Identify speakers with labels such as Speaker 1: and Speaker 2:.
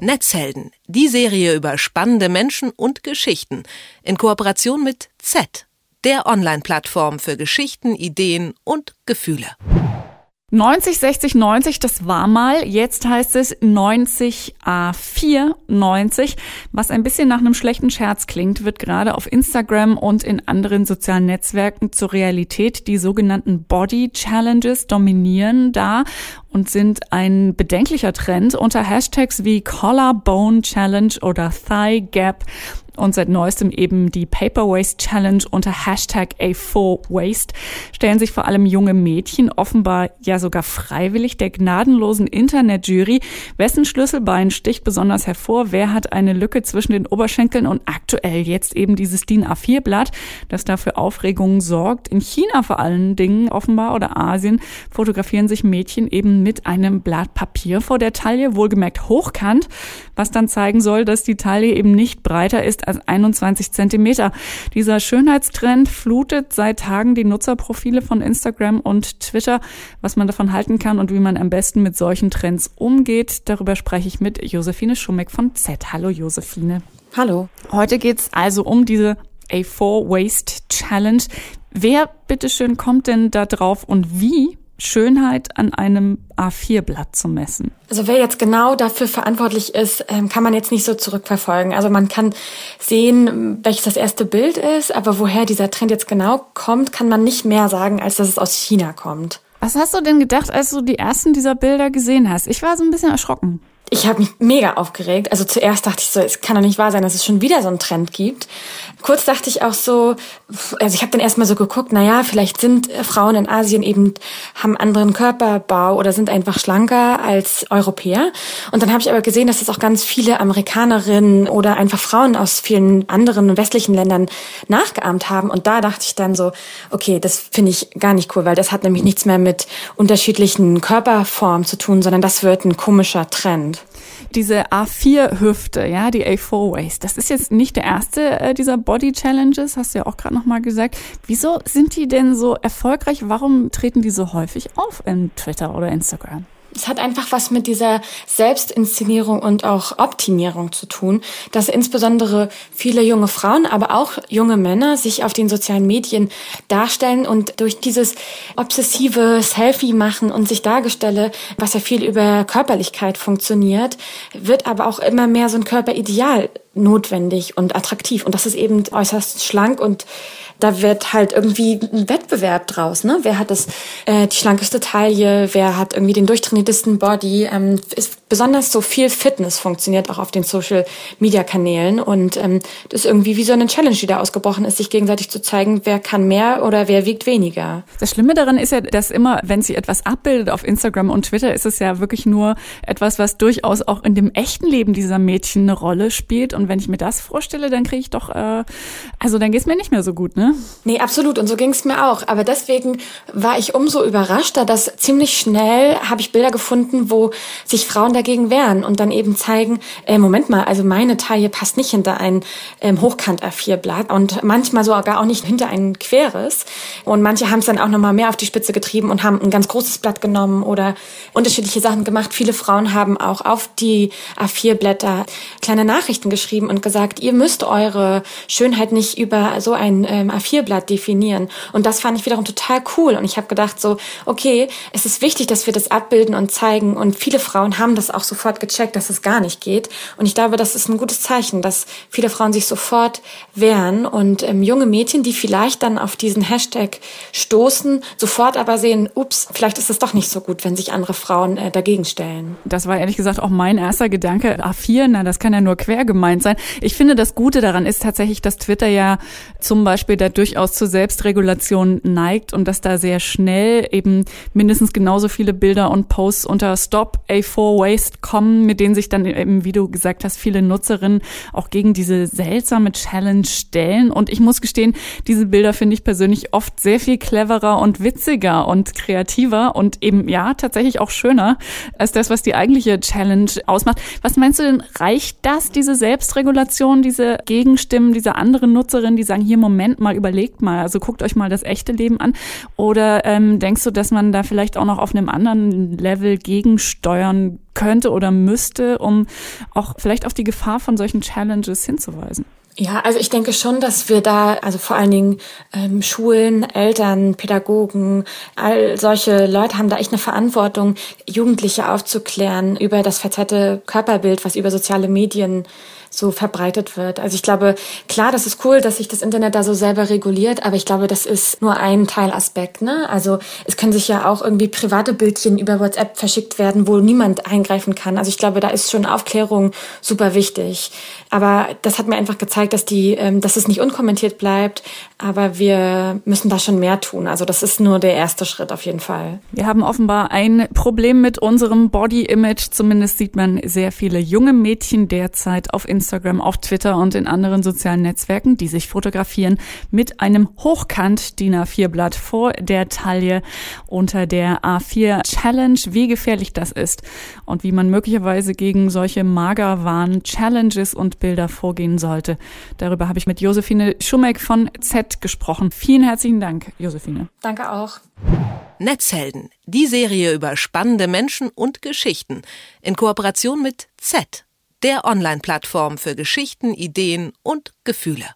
Speaker 1: Netzhelden, die Serie über spannende Menschen und Geschichten in Kooperation mit Z, der Online-Plattform für Geschichten, Ideen und Gefühle.
Speaker 2: 90, 60, 90, das war mal. Jetzt heißt es 90 A4 90. Was ein bisschen nach einem schlechten Scherz klingt, wird gerade auf Instagram und in anderen sozialen Netzwerken zur Realität. Die sogenannten Body Challenges dominieren da und sind ein bedenklicher Trend unter Hashtags wie Collarbone Challenge oder Thigh Gap und seit neuestem eben die Paper Waste Challenge unter Hashtag A4Waste stellen sich vor allem junge Mädchen offenbar ja sogar freiwillig der gnadenlosen Internetjury. Wessen Schlüsselbein sticht besonders hervor? Wer hat eine Lücke zwischen den Oberschenkeln und aktuell jetzt eben dieses DIN A4-Blatt, das dafür Aufregungen sorgt? In China vor allen Dingen offenbar oder Asien fotografieren sich Mädchen eben mit einem Blatt Papier vor der Taille, wohlgemerkt hochkant, was dann zeigen soll, dass die Taille eben nicht breiter ist 21 Zentimeter. Dieser Schönheitstrend flutet seit Tagen die Nutzerprofile von Instagram und Twitter. Was man davon halten kann und wie man am besten mit solchen Trends umgeht, darüber spreche ich mit Josephine Schummeck von Z. Hallo Josephine.
Speaker 3: Hallo.
Speaker 2: Heute geht's also um diese A4 Waste Challenge. Wer bitteschön kommt denn da drauf und wie Schönheit an einem A4-Blatt zu messen?
Speaker 3: Also wer jetzt genau dafür verantwortlich ist, ähm, kann man jetzt nicht so zurückverfolgen. Also man kann sehen, welches das erste Bild ist, aber woher dieser Trend jetzt genau kommt, kann man nicht mehr sagen, als dass es aus China kommt.
Speaker 2: Was hast du denn gedacht, als du die ersten dieser Bilder gesehen hast? Ich war so ein bisschen erschrocken
Speaker 3: ich habe mich mega aufgeregt. Also zuerst dachte ich so, es kann doch nicht wahr sein, dass es schon wieder so einen Trend gibt. Kurz dachte ich auch so, also ich habe dann erstmal so geguckt, na ja, vielleicht sind Frauen in Asien eben haben anderen Körperbau oder sind einfach schlanker als Europäer. Und dann habe ich aber gesehen, dass es auch ganz viele Amerikanerinnen oder einfach Frauen aus vielen anderen westlichen Ländern nachgeahmt haben. Und da dachte ich dann so, okay, das finde ich gar nicht cool, weil das hat nämlich nichts mehr mit unterschiedlichen Körperformen zu tun, sondern das wird ein komischer Trend.
Speaker 2: Diese A4-Hüfte, ja, die A4-Waist, das ist jetzt nicht der erste äh, dieser Body Challenges, hast du ja auch gerade nochmal gesagt. Wieso sind die denn so erfolgreich? Warum treten die so häufig auf in Twitter oder Instagram?
Speaker 3: Es hat einfach was mit dieser Selbstinszenierung und auch Optimierung zu tun, dass insbesondere viele junge Frauen, aber auch junge Männer sich auf den sozialen Medien darstellen und durch dieses obsessive Selfie machen und sich Dargestelle, was ja viel über Körperlichkeit funktioniert, wird aber auch immer mehr so ein Körperideal notwendig und attraktiv. Und das ist eben äußerst schlank und da wird halt irgendwie ein Wettbewerb draus. Ne? Wer hat das äh, die schlankeste Taille? Wer hat irgendwie den durchtrainiertesten Body? Ähm, ist besonders so viel Fitness funktioniert auch auf den Social Media Kanälen und ähm, das ist irgendwie wie so eine Challenge, die da ausgebrochen ist, sich gegenseitig zu zeigen, wer kann mehr oder wer wiegt weniger.
Speaker 2: Das Schlimme daran ist ja, dass immer, wenn sie etwas abbildet auf Instagram und Twitter, ist es ja wirklich nur etwas, was durchaus auch in dem echten Leben dieser Mädchen eine Rolle spielt. Und wenn ich mir das vorstelle, dann kriege ich doch, äh, also dann geht es mir nicht mehr so gut, ne? ne?
Speaker 3: Nee, absolut. Und so ging es mir auch. Aber deswegen war ich umso überraschter, dass ziemlich schnell habe ich Bilder gefunden, wo sich Frauen dagegen wehren und dann eben zeigen, äh, Moment mal, also meine Taille passt nicht hinter ein ähm, Hochkant A4-Blatt und manchmal sogar auch nicht hinter ein queres. Und manche haben es dann auch nochmal mehr auf die Spitze getrieben und haben ein ganz großes Blatt genommen oder unterschiedliche Sachen gemacht. Viele Frauen haben auch auf die A4-Blätter kleine Nachrichten geschrieben und gesagt, ihr müsst eure Schönheit nicht über so ein ähm, A4-Blatt definieren. Und das fand ich wiederum total cool. Und ich habe gedacht so, okay, es ist wichtig, dass wir das abbilden und zeigen. Und viele Frauen haben das auch sofort gecheckt, dass es gar nicht geht. Und ich glaube, das ist ein gutes Zeichen, dass viele Frauen sich sofort wehren und ähm, junge Mädchen, die vielleicht dann auf diesen Hashtag stoßen, sofort aber sehen, ups, vielleicht ist es doch nicht so gut, wenn sich andere Frauen äh, dagegen stellen.
Speaker 2: Das war ehrlich gesagt auch mein erster Gedanke. A4, na, das kann ja nur quer gemeint sein. Ich finde, das Gute daran ist tatsächlich, dass Twitter ja zum Beispiel da durchaus zur Selbstregulation neigt und dass da sehr schnell eben mindestens genauso viele Bilder und Posts unter Stop A4 Waste kommen, mit denen sich dann wie du gesagt hast, viele Nutzerinnen auch gegen diese seltsame Challenge stellen. Und ich muss gestehen, diese Bilder finde ich persönlich oft sehr viel cleverer und witziger und kreativer und eben ja tatsächlich auch schöner als das, was die eigentliche Challenge ausmacht. Was meinst du denn, reicht das, diese Selbstregulation, diese Gegenstimmen, diese anderen Nutzerinnen, die sagen, hier Moment mal, überlegt mal, also guckt euch mal das echte Leben an. Oder ähm, denkst du, dass man da vielleicht auch noch auf einem anderen Level gegensteuern könnte oder müsste, um auch vielleicht auf die Gefahr von solchen Challenges hinzuweisen?
Speaker 3: Ja, also ich denke schon, dass wir da, also vor allen Dingen ähm, Schulen, Eltern, Pädagogen, all solche Leute haben da echt eine Verantwortung, Jugendliche aufzuklären über das verzerrte Körperbild, was über soziale Medien so verbreitet wird. Also ich glaube, klar, das ist cool, dass sich das Internet da so selber reguliert, aber ich glaube, das ist nur ein Teilaspekt. Ne? Also es können sich ja auch irgendwie private Bildchen über WhatsApp verschickt werden, wo niemand eingreifen kann. Also ich glaube, da ist schon Aufklärung super wichtig. Aber das hat mir einfach gezeigt, dass die, ähm, dass es nicht unkommentiert bleibt. Aber wir müssen da schon mehr tun. Also das ist nur der erste Schritt auf jeden Fall.
Speaker 2: Wir haben offenbar ein Problem mit unserem Body Image. Zumindest sieht man sehr viele junge Mädchen derzeit auf Instagram, auf Twitter und in anderen sozialen Netzwerken, die sich fotografieren mit einem hochkant DIN A4 Blatt vor der Taille unter der A4 Challenge. Wie gefährlich das ist und wie man möglicherweise gegen solche Magerwahn Challenges und Bilder vorgehen sollte. Darüber habe ich mit Josephine Schumeck von Z gesprochen. Vielen herzlichen Dank, Josephine.
Speaker 3: Danke auch.
Speaker 1: Netzhelden, die Serie über spannende Menschen und Geschichten in Kooperation mit Z, der Online-Plattform für Geschichten, Ideen und Gefühle.